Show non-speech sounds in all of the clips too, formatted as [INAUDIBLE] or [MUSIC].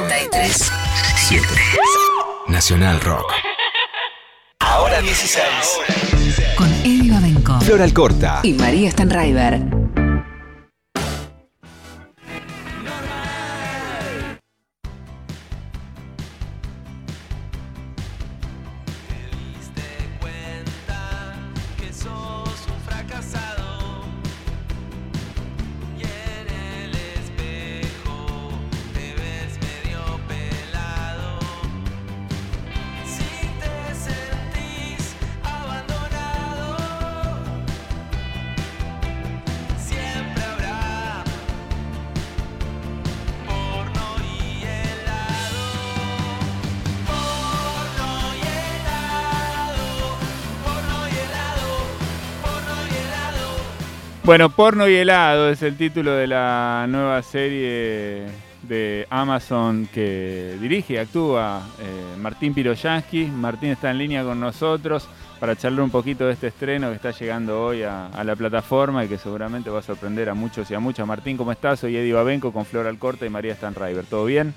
93 7 Nacional Rock. Ahora 16. Con Eddie Babenco Flor Alcorta. y María Stanraiver. Bueno, Porno y helado es el título de la nueva serie de Amazon que dirige y actúa eh, Martín Piroyansky. Martín está en línea con nosotros para charlar un poquito de este estreno que está llegando hoy a, a la plataforma y que seguramente va a sorprender a muchos y a muchas. Martín, ¿cómo estás? Soy Eddie Babenco con Flor Alcorta y María Stanraiver. ¿Todo bien?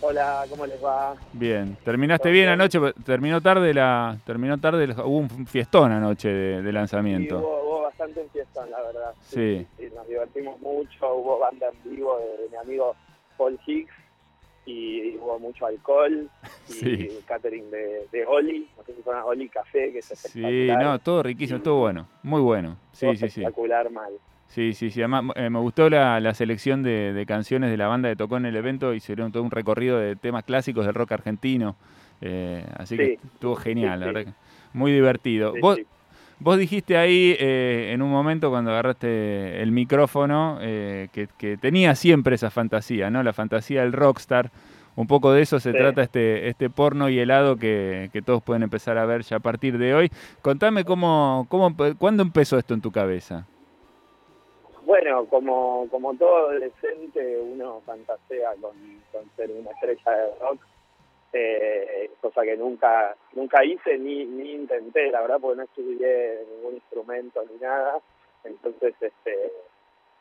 Hola, ¿cómo les va? Bien. ¿Terminaste bien bien. anoche? Terminó tarde la. Terminó tarde. hubo un fiestón anoche de, de Sí, lanzamiento. hubo, hubo bastante en la verdad. Sí. sí, Nos divertimos mucho, hubo banda en vivo de, de mi amigo Paul Hicks y hubo mucho alcohol y Sí. catering de, de Oli, no sé si fueron Oli Café, que es Sí, espectacular. no, todo riquísimo, todo bueno. Muy bueno. Sí, Todo sí, sí. Espectacular mal. Sí, sí, sí. Además, eh, me gustó la, la selección de, de canciones de la banda que tocó en el evento. Hicieron todo un recorrido de temas clásicos del rock argentino. Eh, así que Sí. estuvo genial, la Sí, sí. verdad. Muy divertido. Sí, vos, sí. Vos dijiste ahí eh, en un momento cuando agarraste el micrófono eh, que, que tenía siempre esa fantasía, ¿no? La fantasía del rockstar. Un poco de eso se Sí. trata este, este porno y helado que, que todos pueden empezar a ver ya a partir de hoy. Contame cómo, cómo, cuándo empezó esto en tu cabeza. Bueno, como, como todo adolescente, uno fantasea con, con ser una estrella de rock, eh, cosa que nunca nunca hice ni, ni intenté, la verdad, porque no estudié ningún instrumento ni nada, entonces este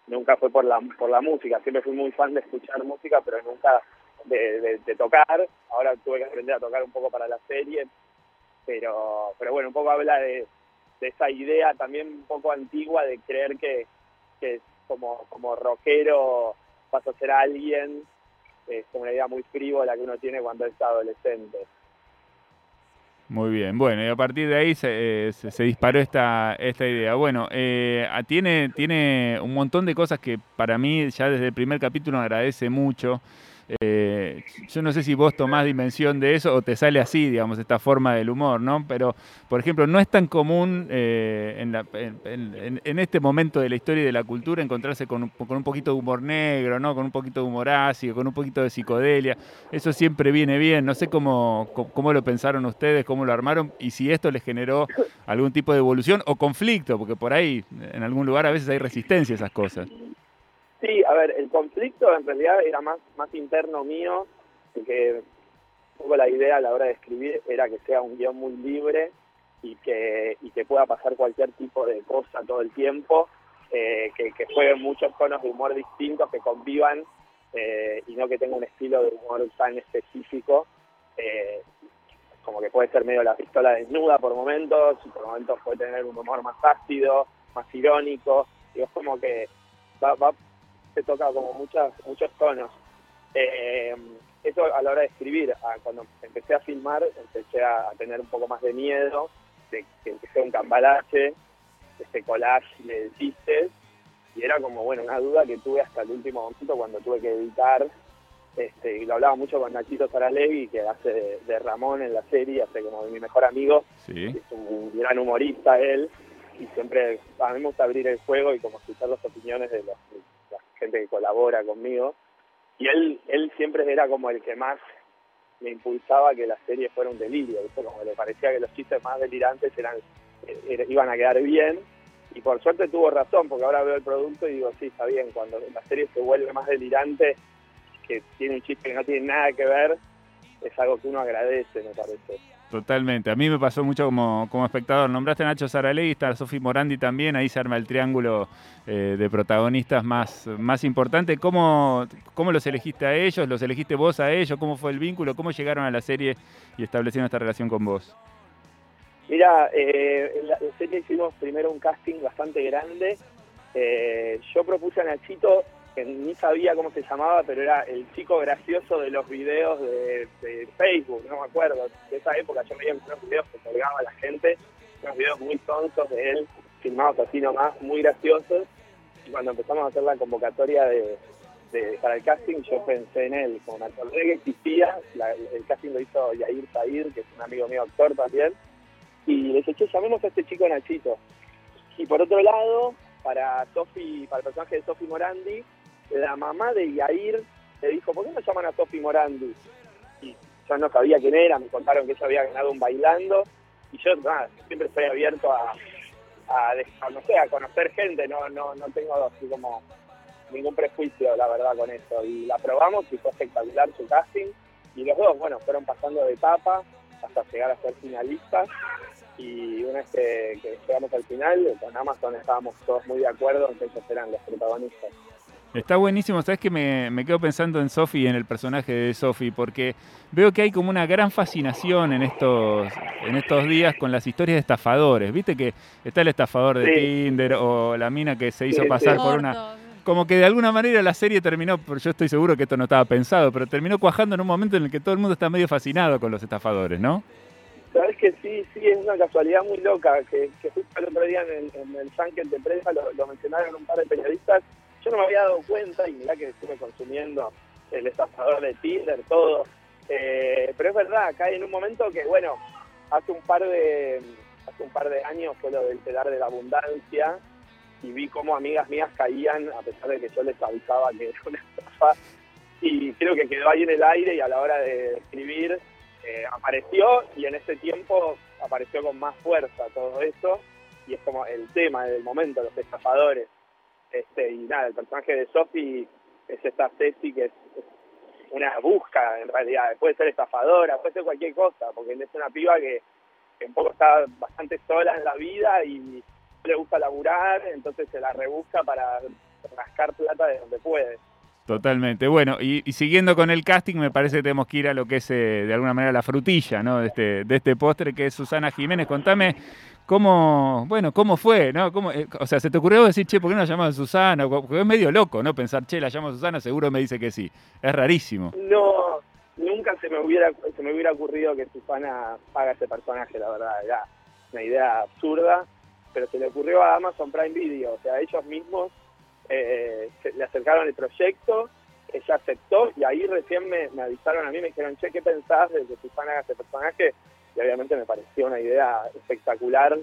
nunca fue por la por la música, siempre fui muy fan de escuchar música, pero nunca de, tocar, ahora tuve que aprender a tocar un poco para la serie, pero pero bueno, un poco habla de, de esa idea también un poco antigua de creer que que como, como rockero vas a ser alguien, es una idea muy frívola que uno tiene cuando es adolescente. Muy bien, bueno, y a partir de ahí se, eh, se- se disparó esta, esta idea. Bueno, eh, tiene, tiene un montón de cosas que para mí ya desde el primer capítulo agradece mucho. Eh, yo no sé si vos tomás dimensión de eso o te sale así, digamos, esta forma del humor, ¿no? Pero, por ejemplo, no es tan común eh, en, la- en- este momento de la historia y de la cultura encontrarse con con un poquito de humor negro, ¿no? Con un poquito de humor ácido, con un poquito de psicodelia. Eso siempre viene bien. No sé cómo, cómo lo pensaron ustedes, cómo lo armaron y si esto les generó algún tipo de evolución o conflicto, porque por ahí, en algún lugar, a veces hay resistencia a esas cosas. Sí, a ver, el conflicto en realidad era más, más interno mío, que un poco la idea a la hora de escribir era que sea un guion muy libre y que, y que pueda pasar cualquier tipo de cosa todo el tiempo, eh, que, que jueguen muchos tonos de humor distintos, que convivan eh, y no que tenga un estilo de humor tan específico. eh, como que puede ser medio la pistola desnuda por momentos, y por momentos puede tener un humor más ácido, más irónico, y es como que va, va se toca como muchas, muchos tonos. Eh, eso a la hora de escribir, ah, cuando empecé a filmar, empecé a, a tener un poco más de miedo de que, sea un cambalache, este collage de chistes, y era como, bueno, una duda que tuve hasta el último momento cuando tuve que editar, este, y lo hablaba mucho con Nachito Saralegui, que hace de, de Ramón en la serie, hace como de mi mejor amigo, Sí. es un gran humorista él y siempre a mí me gusta abrir el juego y como escuchar las opiniones de, los- gente que colabora conmigo. Y él él siempre era como el que más me impulsaba que la serie fuera un delirio ¿viste? como le parecía que los chistes más delirantes eran eh, era- iban a quedar bien. Y por suerte tuvo razón porque ahora veo el producto y digo sí está bien cuando la serie se vuelve más delirante que tiene un chiste que no tiene nada que ver es algo que uno agradece me parece Totalmente. A mí me pasó mucho como, como espectador. Nombraste a Nacho Saralegui, está Sofi Morandi también. Ahí se arma el triángulo eh, de protagonistas más, más importante. ¿Cómo, ¿Cómo los elegiste a ellos? ¿Los elegiste vos a ellos? ¿Cómo fue el vínculo? ¿Cómo llegaron a la serie y establecieron esta relación con vos? Mira, eh, en la serie hicimos primero un casting bastante grande. Eh, yo propuse a Nachito, que ni sabía cómo se llamaba, pero era el chico gracioso de los videos de, Facebook, no me acuerdo. De esa época yo veía unos videos que colgaba la gente, unos videos muy tontos de él, filmados así nomás, muy graciosos. Y cuando empezamos a hacer la convocatoria de, de- para el casting, yo pensé en él. Como me acordé que existía, la- el casting lo hizo Yair Said, que es un amigo mío actor también. Y le dije, che, llamemos a este chico Nachito. Y por otro lado, para Sofi, para el personaje de Sofi Morandi, la mamá de Yair le dijo, ¿por qué no llaman a Sofi Morandi? Y yo no sabía quién era, me contaron que ella había ganado un bailando, y yo nada, siempre estoy abierto a, a, a, no sé, a conocer gente, no, no, no tengo así como ningún prejuicio, la verdad, con eso. Y la probamos y fue espectacular su casting, y los dos, bueno, fueron pasando de etapa hasta llegar a ser finalistas y una vez que, que llegamos al final, con Amazon estábamos todos muy de acuerdo en que ellos eran los protagonistas. Está buenísimo, sabes que me, me quedo pensando en Sofi y en el personaje de Sofi, porque veo que hay como una gran fascinación en estos, en estos días con las historias de estafadores. Viste que está el estafador de Sí. Tinder o la mina que se hizo Sí, pasar sí. por una. Como que de alguna manera la serie terminó, pero yo estoy seguro que esto no estaba pensado, pero terminó cuajando en un momento en el que todo el mundo está medio fascinado con los estafadores, ¿no? Sabes que sí, sí, es una casualidad muy loca, que, que justo el otro día en el, en el junket de prensa lo, lo mencionaron un par de periodistas, yo no me había dado cuenta y mirá que estuve consumiendo el estafador de Tinder, todo, Eh, pero es verdad, cae en un momento que, bueno, hace un par de hace un par de años fue lo del telar de la abundancia y vi cómo amigas mías caían a pesar de que yo les avisaba que era una estafa y creo que quedó ahí en el aire y a la hora de escribir eh, apareció y en ese tiempo apareció con más fuerza todo eso y es como el tema del momento, los estafadores. Este, y nada, el personaje de Sophie es esta Ceci que es, una busca en realidad, puede ser estafadora, puede ser cualquier cosa, porque es una piba que, que un poco está bastante sola en la vida y no le gusta laburar, entonces se la rebusca para rascar plata de donde puede. Totalmente. Bueno, y, y siguiendo con el casting, me parece que tenemos que ir a lo que es eh, de alguna manera la frutilla, ¿no? De este, de este postre que es Susana Jiménez. Contame cómo, bueno, cómo fue, ¿no? ¿Cómo, eh, o sea, ¿se te ocurrió decir, che, ¿por qué no la llamamos Susana? Porque es medio loco, ¿no? Pensar, che, la llamo Susana, seguro me dice que sí. Es rarísimo. No, nunca se me hubiera se me hubiera ocurrido que Susana haga ese personaje, la verdad, era una idea absurda, pero se le ocurrió a Amazon Prime Video, o sea, ellos mismos eh, se- le acercaron el proyecto, ella aceptó y ahí recién me, me avisaron a mí, me dijeron, che, ¿qué pensás de que Susana haga ese personaje? Y obviamente me pareció una idea espectacular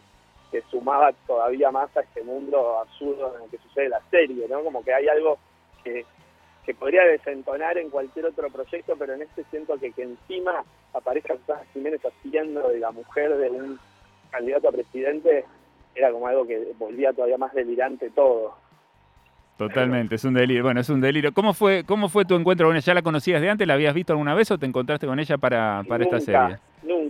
que sumaba todavía más a este mundo absurdo en el que sucede la serie, ¿no? Como que hay algo que, que podría desentonar en cualquier otro proyecto, pero en este siento que, que encima aparezca Susana Jiménez haciendo de la mujer de un candidato a presidente, era como algo que volvía todavía más delirante todo. Totalmente, es un delirio. Bueno, es un delirio. ¿Cómo fue, cómo fue tu encuentro con ella? ¿Ya la conocías de antes? ¿La habías visto alguna vez o te encontraste con ella para, para esta serie? Nunca.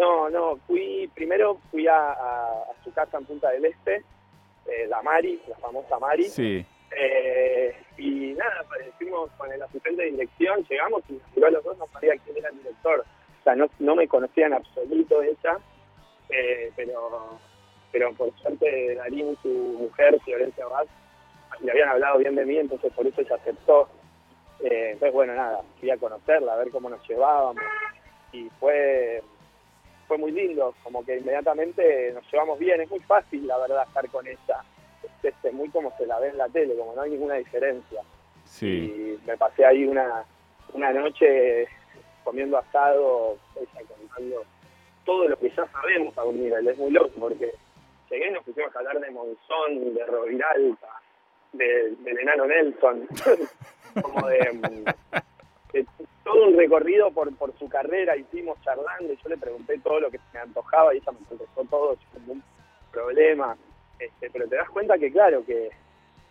No, no, fui, primero fui a, a- a su casa en Punta del Este, eh, la Mari, la famosa Mari, Sí. Eh, y nada, pues, fuimos con el asistente de dirección, llegamos y nos miró a los dos, no sabía quién era el director. O sea, no, no me conocía en absoluto ella, eh, pero, pero por suerte Darín, su mujer, Florencia Vaz, le habían hablado bien de mí, entonces por eso ella aceptó. Eh, entonces, bueno, nada, fui a conocerla, a ver cómo nos llevábamos. Y fue, fue muy lindo, como que inmediatamente nos llevamos bien. Es muy fácil, la verdad, estar con ella. Es este, muy como se la ve en la tele, como no hay ninguna diferencia. Sí. Y me pasé ahí una, una noche comiendo asado, ella contando todo lo que ya sabemos a un nivel. Es muy loco porque llegué y nos pusimos a hablar de Monzón, de Roviralta, de, del enano Nelson, [LAUGHS] como de, mm, de todo un recorrido por, por su carrera, hicimos charlando y yo le pregunté todo lo que me antojaba y ella me contestó todo sin ningún problema. Este, pero te das cuenta que, claro, que,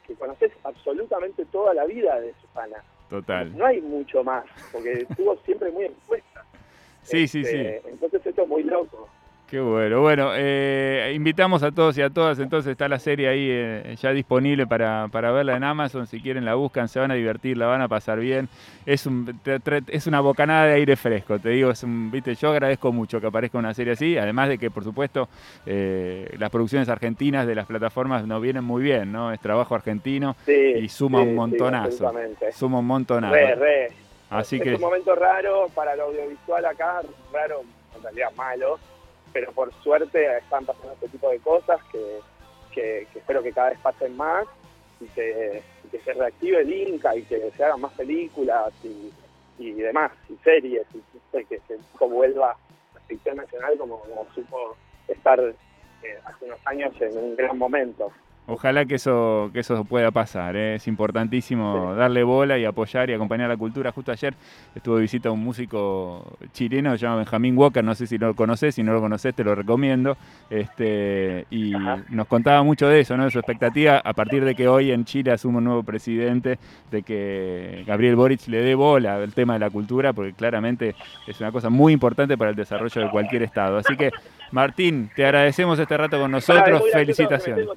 que conoces absolutamente toda la vida de Susana. Total. No hay mucho más, porque estuvo siempre muy expuesta. [LAUGHS] Sí, sí, Este, Entonces esto es muy loco. Qué bueno. Bueno, eh, invitamos a todos y a todas. Entonces está la serie ahí eh, ya disponible para, para verla en Amazon. Si quieren la buscan, se van a divertir, la van a pasar bien. Es, un, te- te- es una bocanada de aire fresco, te digo. Es un, viste, yo agradezco mucho que aparezca una serie así. Además de que, por supuesto, eh, las producciones argentinas de las plataformas nos vienen muy bien, ¿no? Es trabajo argentino Sí, y suma sí, un sí, montonazo. absolutamente. suma un montonazo. Re, re. Así es que un momento raro para el audiovisual acá, raro, en realidad malo, pero por suerte están pasando este tipo de cosas que, que, espero que cada vez pasen más y que, se reactive el Inca y que se hagan más películas y, y demás, y series, y que se vuelva la ficción nacional como, como supo estar eh, hace unos años en un gran momento. Ojalá que eso, que eso pueda pasar. ¿eh? Es importantísimo darle bola y apoyar y acompañar la cultura. Justo ayer estuve de visita un músico chileno, se llama Benjamín Walker, no sé si lo conoces, si no lo conoces te lo recomiendo. Este, y Ajá. nos contaba mucho de eso, ¿no? de su expectativa a partir de que hoy en Chile asume un nuevo presidente, de que Gabriel Boric le dé bola al tema de la cultura, porque claramente es una cosa muy importante para el desarrollo de cualquier estado. Así que, Martín, te agradecemos este rato con nosotros. que Felicitaciones.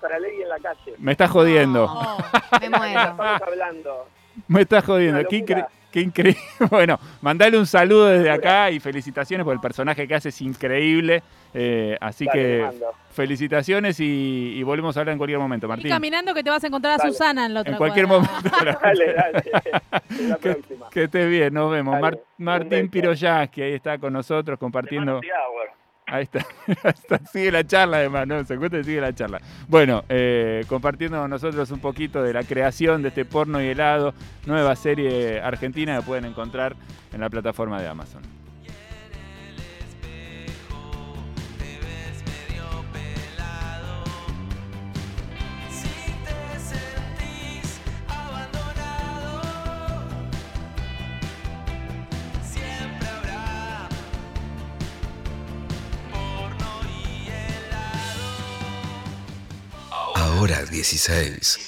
Saralegui en la calle. Me estás jodiendo. No, me muero. Estamos hablando. [LAUGHS] Me estás jodiendo. Qué, locura. incre- qué [LAUGHS] increíble. Bueno, mandale un saludo desde acá y felicitaciones por el personaje que haces increíble. Eh, así Dale, que felicitaciones y, y volvemos a hablar en cualquier momento, Y Martín. caminando que te vas a encontrar a Dale. Susana en la otra En cualquier cuadra. momento. [LAUGHS] Dale, dale. La que, próxima. que estés bien, nos vemos. Dale, Martín beso. Piroyas, que ahí está con nosotros compartiendo. [LAUGHS] Ahí está, sigue la charla además, ¿no? Se encuentra y sigue la charla. Bueno, eh, compartiendo con nosotros un poquito de la creación de este porno y helado, nueva serie argentina que pueden encontrar en la plataforma de Amazon. Ahora 16.